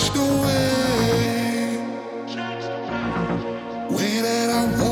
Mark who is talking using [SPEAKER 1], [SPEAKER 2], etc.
[SPEAKER 1] change the way, way that I want.